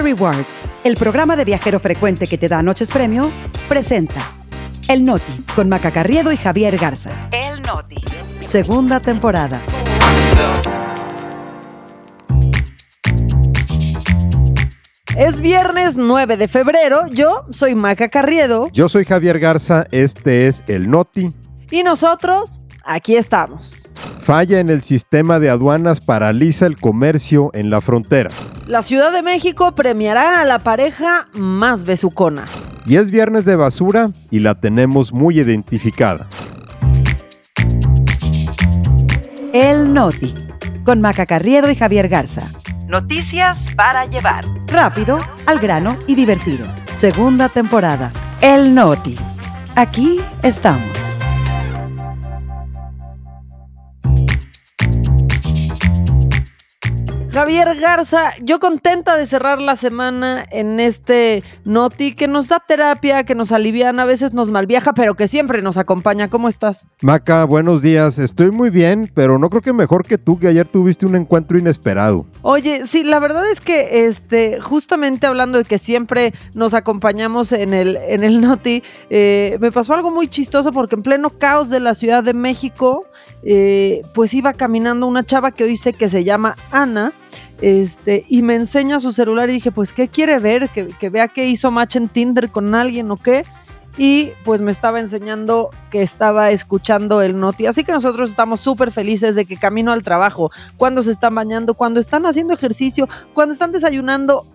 Rewards, el programa de viajero frecuente que te da noches premio, presenta El Noti con Maca Carriedo y Javier Garza. El Noti. Segunda temporada. Es viernes 9 de febrero. Yo soy Maca Carriedo. Yo soy Javier Garza. Este es El Noti. Y nosotros, aquí estamos. Falla en el sistema de aduanas paraliza el comercio en la frontera. La Ciudad de México premiará a la pareja más besucona. Y es viernes de basura y la tenemos muy identificada. El Noti, con Maca Carriedo y Javier Garza. Noticias para llevar. Rápido, al grano y divertido. Segunda temporada. El Noti. Aquí estamos. Javier Garza, yo contenta de cerrar la semana en este Noti que nos da terapia, que nos alivian, a veces nos malviaja, pero que siempre nos acompaña. ¿Cómo estás? Maca, buenos días. Estoy muy bien, pero no creo que mejor que tú, que ayer tuviste un encuentro inesperado. Oye, sí, la verdad es que este, justamente hablando de que siempre nos acompañamos en el, en el Noti, eh, me pasó algo muy chistoso porque en pleno caos de la Ciudad de México, eh, pues iba caminando una chava que hoy sé que se llama Ana este, y me enseña su celular y dije, pues, ¿qué quiere ver? Que, vea que hizo match en Tinder con alguien o qué. Y pues me estaba enseñando que estaba escuchando el Noti. Así que nosotros estamos súper felices de que camino al trabajo, cuando se están bañando, cuando están haciendo ejercicio, cuando están desayunando,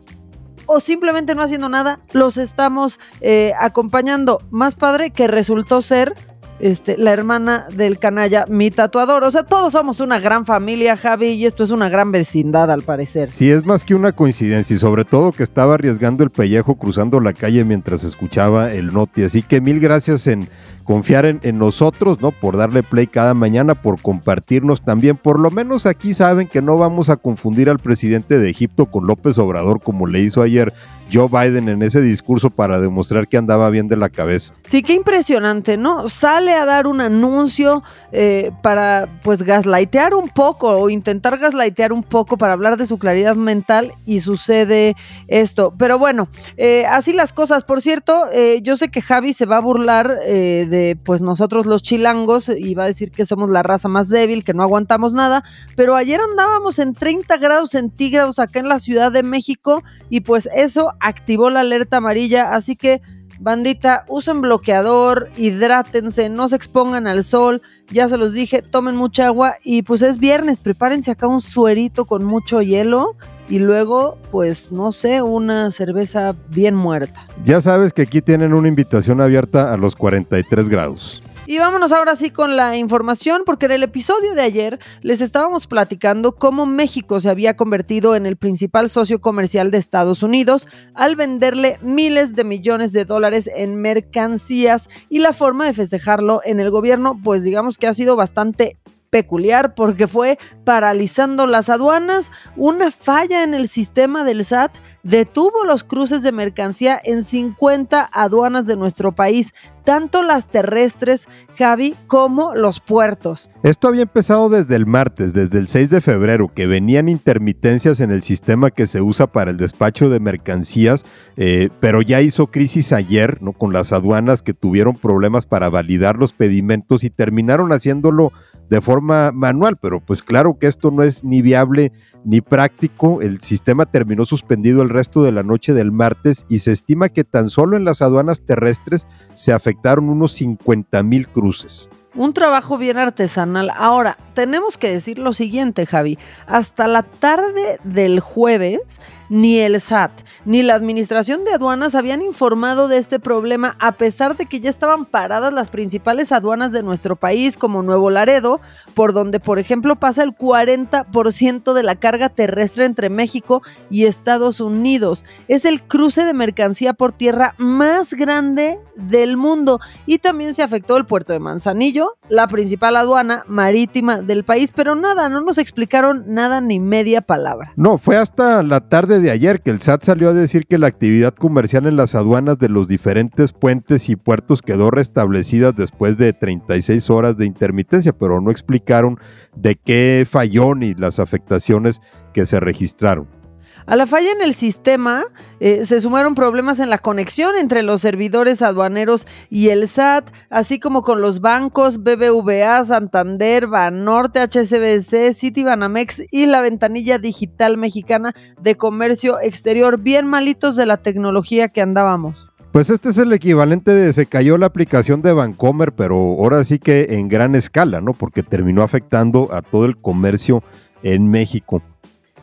o simplemente no haciendo nada, los estamos eh, acompañando. Más padre que resultó ser este, la hermana del canalla, mi tatuador. O sea, todos somos una gran familia, Javi, y esto es una gran vecindad al parecer. Sí, es más que una coincidencia y sobre todo que estaba arriesgando el pellejo cruzando la calle mientras escuchaba el noti. Así que mil gracias en confiar en, en, nosotros, ¿no? Por darle play cada mañana, por compartirnos también. Por lo menos aquí saben que no vamos a confundir al presidente de Egipto con López Obrador como le hizo ayer Joe Biden en ese discurso para demostrar que andaba bien de la cabeza. Sí, qué impresionante, ¿no? Sale a dar un anuncio eh, para pues gaslightear un poco o intentar gaslightear un poco para hablar de su claridad mental y sucede esto. Pero bueno, eh, así las cosas. Por cierto, eh, yo sé que Javi se va a burlar de pues nosotros los chilangos y va a decir que somos la raza más débil, que no aguantamos nada, pero ayer andábamos en 30 grados centígrados acá en la Ciudad de México y pues eso activó la alerta amarilla, así que bandita, usen bloqueador, hidrátense, no se expongan al sol, ya se los dije, tomen mucha agua y pues es viernes, prepárense acá un suerito con mucho hielo y luego, pues no sé, una cerveza bien muerta. Ya sabes que aquí tienen una invitación abierta a los 43 grados. Y vámonos ahora sí con la información, porque en el episodio de ayer les estábamos platicando cómo México se había convertido en el principal socio comercial de Estados Unidos al venderle miles de millones de dólares en mercancías y la forma de festejarlo en el gobierno, pues digamos que ha sido bastante peculiar porque fue paralizando las aduanas, una falla en el sistema del SAT detuvo los cruces de mercancía en 50 aduanas de nuestro país, tanto las terrestres, Javi, como los puertos. Esto había empezado desde el martes, desde el 6 de febrero, que venían intermitencias en el sistema que se usa para el despacho de mercancías, eh, pero ya hizo crisis ayer, ¿no? Con las aduanas que tuvieron problemas para validar los pedimentos y terminaron haciéndolo de forma manual, pero pues claro que esto no es ni viable ni práctico. El sistema terminó suspendido el resto de la noche del martes y se estima que tan solo en las aduanas terrestres se afectaron unos 50 mil cruces. Un trabajo bien artesanal. Ahora, tenemos que decir lo siguiente, Javi. Hasta la tarde del jueves, ni el SAT ni la Administración de Aduanas habían informado de este problema a pesar de que ya estaban paradas las principales aduanas de nuestro país como Nuevo Laredo, por donde por ejemplo pasa el 40% de la carga terrestre entre México y Estados Unidos. Es el cruce de mercancía por tierra más grande del mundo y también se afectó el puerto de Manzanillo, la principal aduana marítima del país, pero nada, no nos explicaron nada ni media palabra. No, fue hasta la tarde de ayer que el SAT salió a decir que la actividad comercial en las aduanas de los diferentes puentes y puertos quedó restablecida después de 36 horas de intermitencia, pero no explicaron de qué falló ni las afectaciones que se registraron. A la falla en el sistema eh, se sumaron problemas en la conexión entre los servidores aduaneros y el SAT, así como con los bancos BBVA, Santander, Banorte, HSBC, Citibanamex y la ventanilla digital mexicana de comercio exterior, bien malitos de la tecnología que andábamos. Pues este es el equivalente de se cayó la aplicación de Vancomer, pero ahora sí que en gran escala, ¿no? Porque terminó afectando a todo el comercio en México.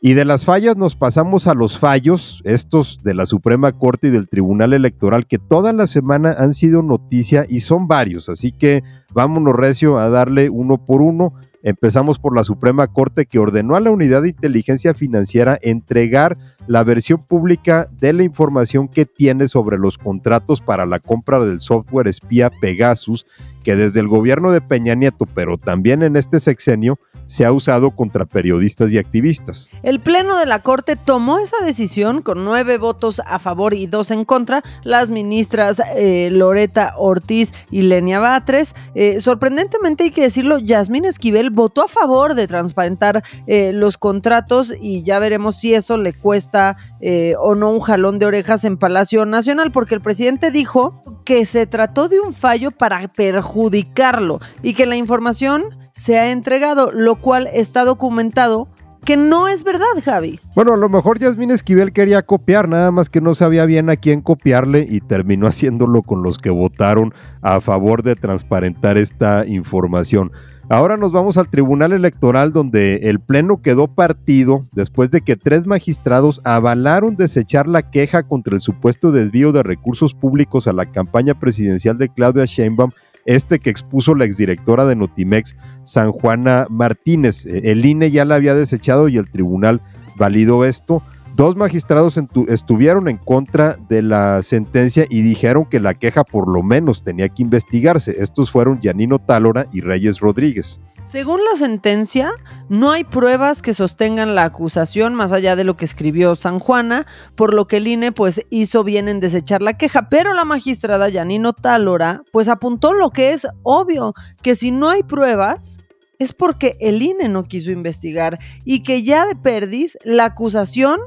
Y de las fallas nos pasamos a los fallos, estos de la Suprema Corte y del Tribunal Electoral, que toda la semana han sido noticia y son varios. Así que vámonos recio a darle uno por uno. Empezamos por la Suprema Corte que ordenó a la Unidad de Inteligencia Financiera entregar la versión pública de la información que tiene sobre los contratos para la compra del software espía Pegasus, que desde el gobierno de Peña Nieto, pero también en este sexenio, se ha usado contra periodistas y activistas. El Pleno de la Corte tomó esa decisión con nueve votos a favor y dos en contra. Las ministras eh, Loreta Ortiz y Lenia Batres. Eh, sorprendentemente hay que decirlo, Yasmín Esquivel votó a favor de transparentar eh, los contratos y ya veremos si eso le cuesta o no un jalón de orejas en Palacio Nacional, porque el presidente dijo que se trató de un fallo para perjudicarlo y que la información se ha entregado, lo cual está documentado que no es verdad, Javi. Bueno, a lo mejor Yasmín Esquivel quería copiar, nada más que no sabía bien a quién copiarle y terminó haciéndolo con los que votaron a favor de transparentar esta información. Ahora nos vamos al Tribunal Electoral donde el Pleno quedó partido después de que tres magistrados avalaron desechar la queja contra el supuesto desvío de recursos públicos a la campaña presidencial de Claudia Sheinbaum este que expuso la exdirectora de Notimex, San Juana Martínez. E, el INE ya la había desechado y el tribunal validó esto. Dos magistrados estuvieron en contra de la sentencia y dijeron que la queja por lo menos tenía que investigarse. Estos fueron Yanino Tálora y Reyes Rodríguez. Según la sentencia, no hay pruebas que sostengan la acusación más allá de lo que escribió San Juana, por lo que el INE pues hizo bien en desechar la queja, pero la magistrada Yanino Tálora pues apuntó lo que es obvio, que si no hay pruebas es porque el INE no quiso investigar y que ya de perdis la acusación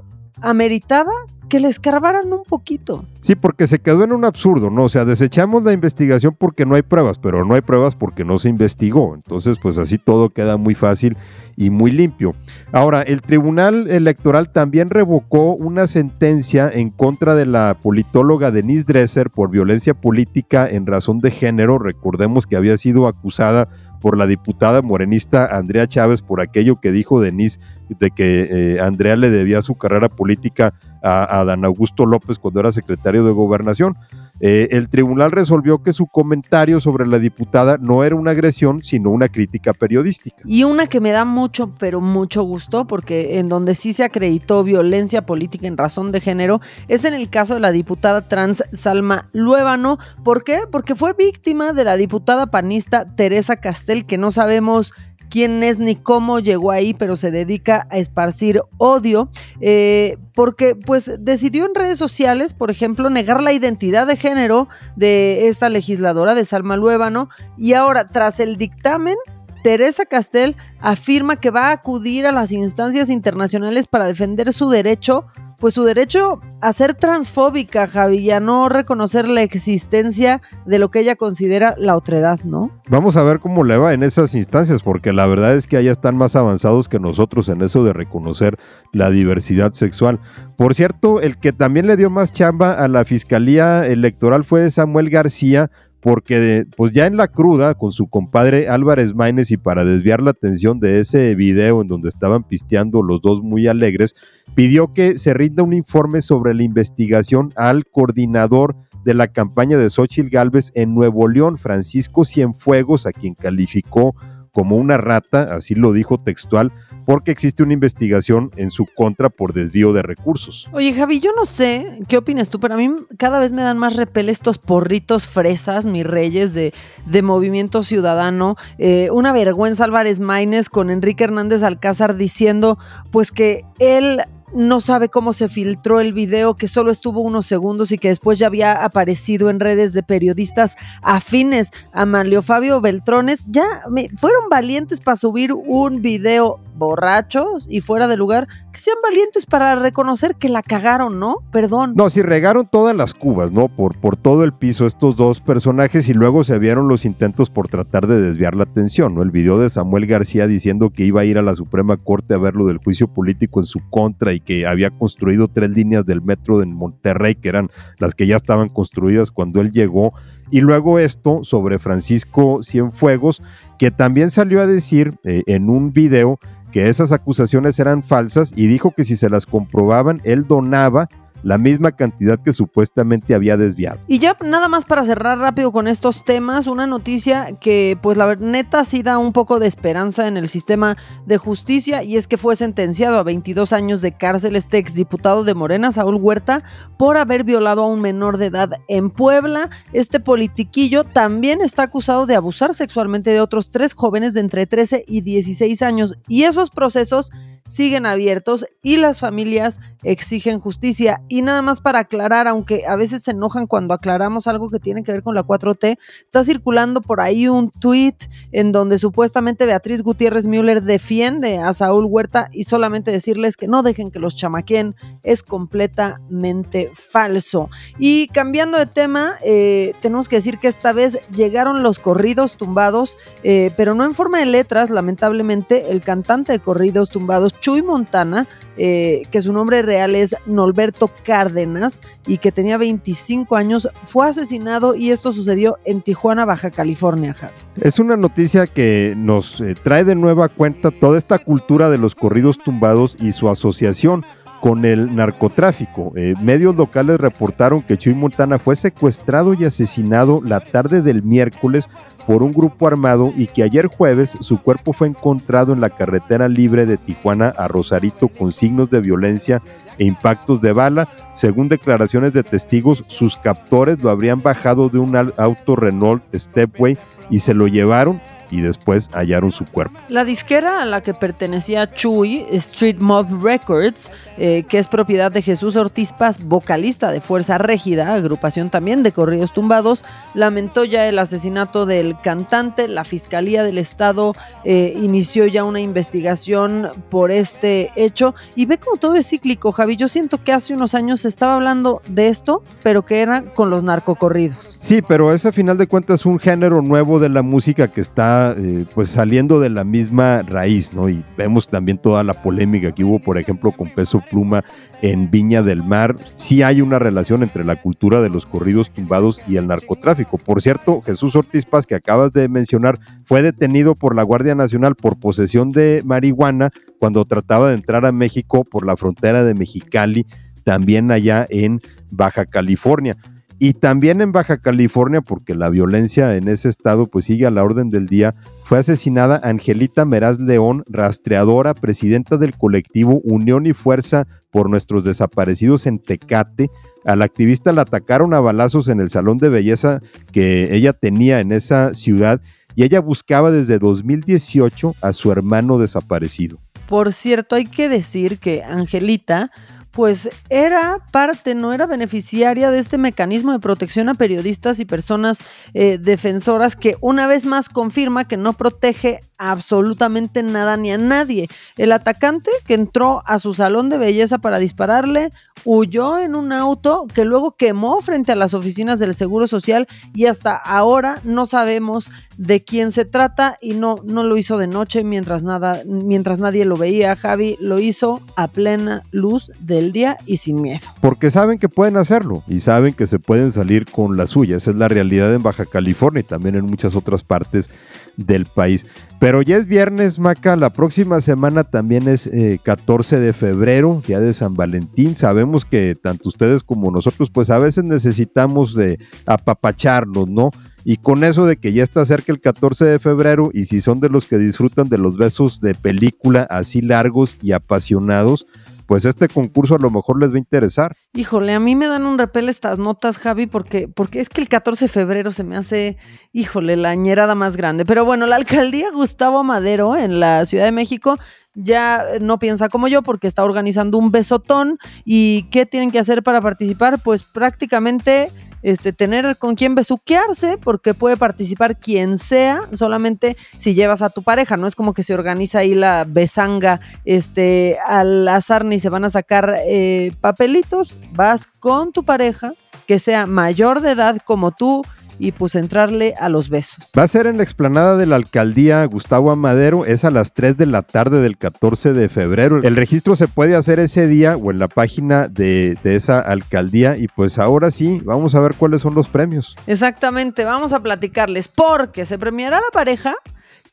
ameritaba que le escarbaran un poquito. Sí, porque se quedó en un absurdo, ¿no? O sea, desechamos la investigación porque no hay pruebas, pero no hay pruebas porque no se investigó. Entonces, pues así todo queda muy fácil y muy limpio. Ahora, el Tribunal Electoral también revocó una sentencia en contra de la politóloga Denise Dresser por violencia política en razón de género. Recordemos que había sido acusada por la diputada morenista Andrea Chávez por aquello que dijo Denise de que eh, Andrea le debía su carrera política a, a, Dan Augusto López cuando era secretario de gobernación. Eh, el tribunal resolvió que su comentario sobre la diputada no era una agresión, sino una crítica periodística. Y una que me da mucho, pero mucho gusto, porque en donde sí se acreditó violencia política en razón de género, es en el caso de la diputada trans Salma Luébano. ¿Por qué? Porque fue víctima de la diputada panista Teresa Castel, que no sabemos quién es ni cómo llegó ahí, pero se dedica a esparcir odio, eh, porque pues decidió en redes sociales, por ejemplo, negar la identidad de género de esta legisladora de Salma Luébano, y ahora tras el dictamen, Teresa Castel afirma que va a acudir a las instancias internacionales para defender su derecho pues su derecho a ser transfóbica, Javi, a no reconocer la existencia de lo que ella considera la otredad, ¿no? Vamos a ver cómo le va en esas instancias, porque la verdad es que allá están más avanzados que nosotros en eso de reconocer la diversidad sexual. Por cierto, el que también le dio más chamba a la Fiscalía Electoral fue Samuel García, porque pues ya en la cruda con su compadre Álvarez Maínez y para desviar la atención de ese video en donde estaban pisteando los dos muy alegres, pidió que se rinda un informe sobre la investigación al coordinador de la campaña de Xochitl Gálvez en Nuevo León, Francisco Cienfuegos, a quien calificó como una rata, así lo dijo textual, porque existe una investigación en su contra por desvío de recursos. Oye, Javi, yo no sé qué opinas tú, pero a mí cada vez me dan más repel estos porritos fresas, mis reyes de, de Movimiento Ciudadano. Eh, una vergüenza Álvarez Maínez con Enrique Hernández Alcázar diciendo pues que él no sabe cómo se filtró el video, que solo estuvo unos segundos y que después ya había aparecido en redes de periodistas afines a Manlio Fabio Beltrones. Ya me, fueron valientes para subir un video borrachos y fuera de lugar, que sean valientes para reconocer que la cagaron, ¿no? Perdón. No, si regaron todas las cubas, ¿no? Por, por todo el piso estos dos personajes y luego se vieron los intentos por tratar de desviar la atención, ¿no? El video de Samuel García diciendo que iba a ir a la Suprema Corte a ver lo del juicio político en su contra y que había construido tres líneas del metro en Monterrey, que eran las que ya estaban construidas cuando él llegó. Y luego esto sobre Francisco Cienfuegos, que también salió a decir eh, en un video que esas acusaciones eran falsas y dijo que si se las comprobaban, él donaba la misma cantidad que supuestamente había desviado. Y ya nada más para cerrar rápido con estos temas, una noticia que pues la neta sí da un poco de esperanza en el sistema de justicia y es que fue sentenciado a 22 años de cárcel este exdiputado de Morena, Saúl Huerta, por haber violado a un menor de edad en Puebla. Este politiquillo también está acusado de abusar sexualmente de otros tres jóvenes de entre 13 y 16 años y esos procesos siguen abiertos y las familias exigen justicia. Y nada más para aclarar, aunque a veces se enojan cuando aclaramos algo que tiene que ver con la 4T, está circulando por ahí un tweet en donde supuestamente Beatriz Gutiérrez Müller defiende a Saúl Huerta y solamente decirles que no dejen que los chamaquen es completamente falso. Y cambiando de tema, eh, tenemos que decir que esta vez llegaron los corridos tumbados, eh, pero no en forma de letras, lamentablemente, el cantante de corridos tumbados Chuy Montana, eh, que su nombre real es Norberto Cárdenas y que tenía 25 años, fue asesinado y esto sucedió en Tijuana, Baja California. Es una noticia que nos eh, trae de nueva cuenta toda esta cultura de los corridos tumbados y su asociación con el narcotráfico. Eh, medios locales reportaron que Chuy Montana fue secuestrado y asesinado la tarde del miércoles por un grupo armado y que ayer jueves su cuerpo fue encontrado en la carretera libre de Tijuana a Rosarito con signos de violencia e impactos de bala. Según declaraciones de testigos, sus captores lo habrían bajado de un auto Renault Stepway y se lo llevaron y después hallaron su cuerpo. La disquera a la que pertenecía Chuy, Street Mob Records, eh, que es propiedad de Jesús Ortiz Paz, vocalista de Fuerza Régida, agrupación también de corridos tumbados, lamentó ya el asesinato del cantante. La Fiscalía del Estado eh, inició ya una investigación por este hecho y ve como todo es cíclico, Javi. Yo siento que hace unos años se estaba hablando de esto, pero que era con los narcocorridos. Sí, pero es a final de cuentas un género nuevo de la música que está eh, pues saliendo de la misma raíz, ¿no? Y vemos también toda la polémica que hubo, por ejemplo, con Peso Pluma en Viña del Mar. Sí hay una relación entre la cultura de los corridos tumbados y el narcotráfico. Por cierto, Jesús Ortiz Paz, que acabas de mencionar, fue detenido por la Guardia Nacional por posesión de marihuana cuando trataba de entrar a México por la frontera de Mexicali, también allá en Baja California. Y también en Baja California, porque la violencia en ese estado pues sigue a la orden del día, fue asesinada Angelita Meraz León, rastreadora, presidenta del colectivo Unión y Fuerza por nuestros desaparecidos en Tecate. A la activista la atacaron a balazos en el salón de belleza que ella tenía en esa ciudad y ella buscaba desde 2018 a su hermano desaparecido. Por cierto, hay que decir que Angelita pues era parte, no era beneficiaria de este mecanismo de protección a periodistas y personas eh, defensoras que una vez más confirma que no protege absolutamente nada ni a nadie. El atacante que entró a su salón de belleza para dispararle huyó en un auto que luego quemó frente a las oficinas del Seguro Social y hasta ahora no sabemos de quién se trata y no, no lo hizo de noche mientras, nada, mientras nadie lo veía. Javi lo hizo a plena luz del día y sin miedo. Porque saben que pueden hacerlo y saben que se pueden salir con la suya. Esa es la realidad en Baja California y también en muchas otras partes del país. Pero ya es viernes, Maca. La próxima semana también es 14 eh, de febrero, día de San Valentín. Sabemos que tanto ustedes como nosotros, pues a veces necesitamos de apapacharnos, ¿no? Y con eso de que ya está cerca el 14 de febrero y si son de los que disfrutan de los besos de película así largos y apasionados, pues este concurso a lo mejor les va a interesar. Híjole, a mí me dan un repel estas notas, Javi, porque, porque es que el 14 de febrero se me hace, híjole, la ñerada más grande. Pero bueno, la alcaldía Gustavo Madero en la Ciudad de México ya no piensa como yo porque está organizando un besotón. ¿Y qué tienen que hacer para participar? Pues prácticamente este, tener con quién besuquearse, porque puede participar quien sea, solamente si llevas a tu pareja. No es como que se organiza ahí la besanga este, al azar ni se van a sacar eh, papelitos. Vas con tu pareja, que sea mayor de edad como tú y pues entrarle a los besos. Va a ser en la explanada de la alcaldía Gustavo Amadero, es a las 3 de la tarde del 14 de febrero. El registro se puede hacer ese día o en la página de, de esa alcaldía y pues ahora sí, vamos a ver cuáles son los premios. Exactamente, vamos a platicarles porque se premiará la pareja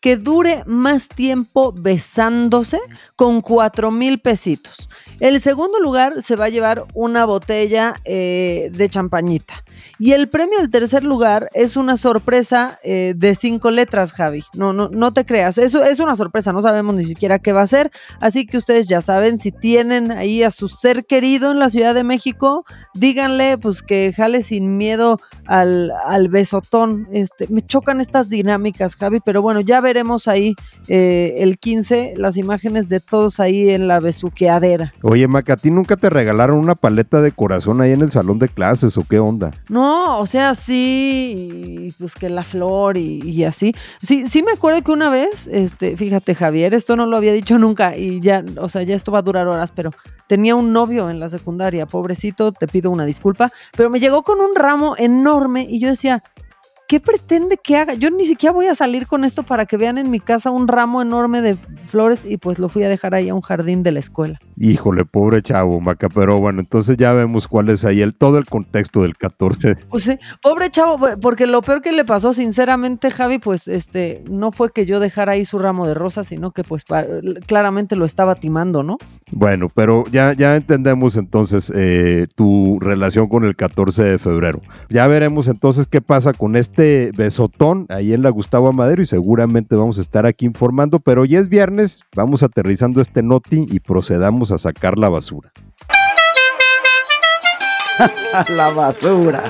que dure más tiempo besándose con cuatro mil pesitos. El segundo lugar se va a llevar una botella eh, de champañita. Y el premio al tercer lugar es una sorpresa eh, de cinco letras, Javi. No, no, no te creas. Eso es una sorpresa, no sabemos ni siquiera qué va a ser. Así que ustedes ya saben, si tienen ahí a su ser querido en la Ciudad de México, díganle pues que jale sin miedo al, al besotón. Este, me chocan estas dinámicas, Javi, pero bueno, ya veremos ahí eh, el 15 las imágenes de todos ahí en la besuqueadera. Oye, Maca, ¿a ti nunca te regalaron una paleta de corazón ahí en el salón de clases o qué onda? No, o sea, sí, pues que la flor y, así. Sí, sí me acuerdo que una vez, este, fíjate, Javier, esto no lo había dicho nunca y ya, o sea, ya esto va a durar horas, pero tenía un novio en la secundaria, pobrecito, te pido una disculpa, pero me llegó con un ramo enorme y yo decía, ¿qué pretende que haga? Yo ni siquiera voy a salir con esto para que vean en mi casa un ramo enorme de flores y pues lo fui a dejar ahí a un jardín de la escuela. Híjole, pobre chavo, Maca, pero bueno, entonces ya vemos cuál es ahí el, todo el contexto del 14. Pues sí, pobre chavo, porque lo peor que le pasó, sinceramente, Javi, pues este, no fue que yo dejara ahí su ramo de rosas, sino que pues claramente lo estaba timando, ¿no? Bueno, pero ya, ya entendemos entonces eh, tu relación con el 14 de febrero. Ya veremos entonces qué pasa con este este besotón ahí en la Gustavo Amadero y seguramente vamos a estar aquí informando, pero hoy es viernes, vamos aterrizando este noti y procedamos a sacar la basura. la basura.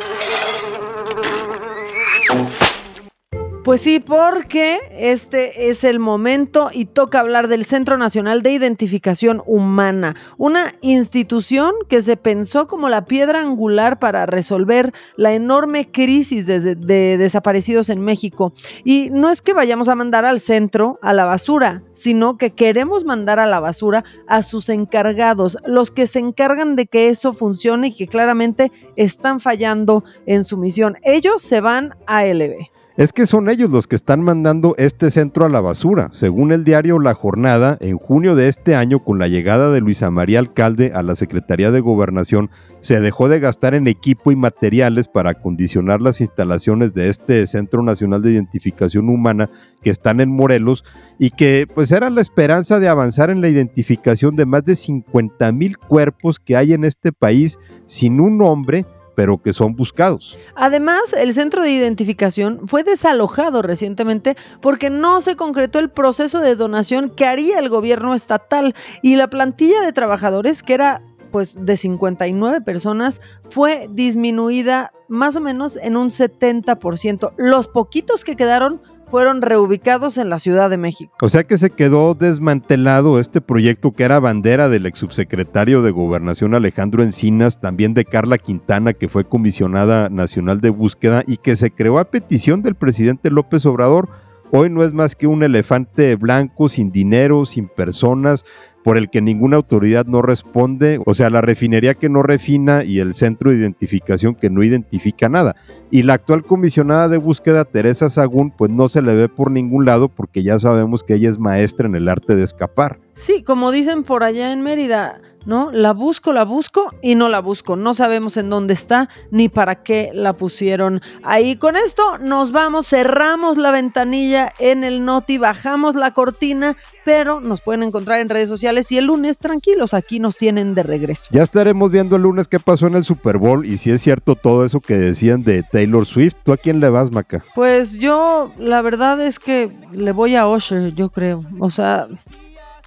Pues sí, porque este es el momento y toca hablar del Centro Nacional de Identificación Humana, una institución que se pensó como la piedra angular para resolver la enorme crisis de, desaparecidos en México. Y no es que vayamos a mandar al centro a la basura, sino que queremos mandar a la basura a sus encargados, los que se encargan de que eso funcione y que claramente están fallando en su misión. Ellos se van a LB. Es que son ellos los que están mandando este centro a la basura. Según el diario La Jornada, en junio de este año, con la llegada de Luisa María Alcalde a la Secretaría de Gobernación, se dejó de gastar en equipo y materiales para acondicionar las instalaciones de este Centro Nacional de Identificación Humana que están en Morelos y que pues era la esperanza de avanzar en la identificación de más de 50 mil cuerpos que hay en este país sin un nombre pero que son buscados. Además, el centro de identificación fue desalojado recientemente porque no se concretó el proceso de donación que haría el gobierno estatal y la plantilla de trabajadores, que era pues de 59 personas, fue disminuida más o menos en un 70%. Los poquitos que quedaron fueron reubicados en la Ciudad de México. O sea que se quedó desmantelado este proyecto que era bandera del ex subsecretario de Gobernación Alejandro Encinas, también de Carla Quintana, que fue comisionada nacional de búsqueda y que se creó a petición del presidente López Obrador. Hoy no es más que un elefante blanco, sin dinero, sin personas, por el que ninguna autoridad no responde, o sea, la refinería que no refina y el centro de identificación que no identifica nada. Y la actual comisionada de búsqueda, Teresa Sagún, pues no se le ve por ningún lado porque ya sabemos que ella es maestra en el arte de escapar. Sí, como dicen por allá en Mérida, ¿no? La busco, la busco y no la busco. No sabemos en dónde está ni para qué la pusieron ahí. Con esto nos vamos, cerramos la ventanilla en el Noti, bajamos la cortina, pero nos pueden encontrar en redes sociales y el lunes tranquilos, aquí nos tienen de regreso. Ya estaremos viendo el lunes qué pasó en el Super Bowl y si es cierto todo eso que decían de Taylor Swift. ¿Tú a quién le vas, Maca? Pues yo, la verdad es que le voy a Usher, yo creo. O sea,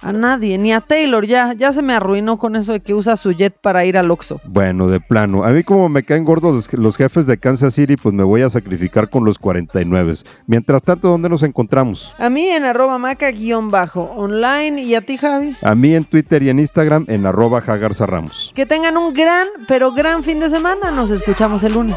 A nadie, ni a Taylor, ya, ya se me arruinó con eso de que usa su jet para ir al Oxxo. Bueno, de plano. A mí como me caen gordos los, jefes de Kansas City, pues me voy a sacrificar con los 49. Mientras tanto, ¿dónde nos encontramos? A mí en arroba maca-bajo online y a ti, Javi. A mí en Twitter y en Instagram en arroba Jagarza Ramos. Que tengan un gran, pero gran fin de semana. Nos escuchamos el lunes.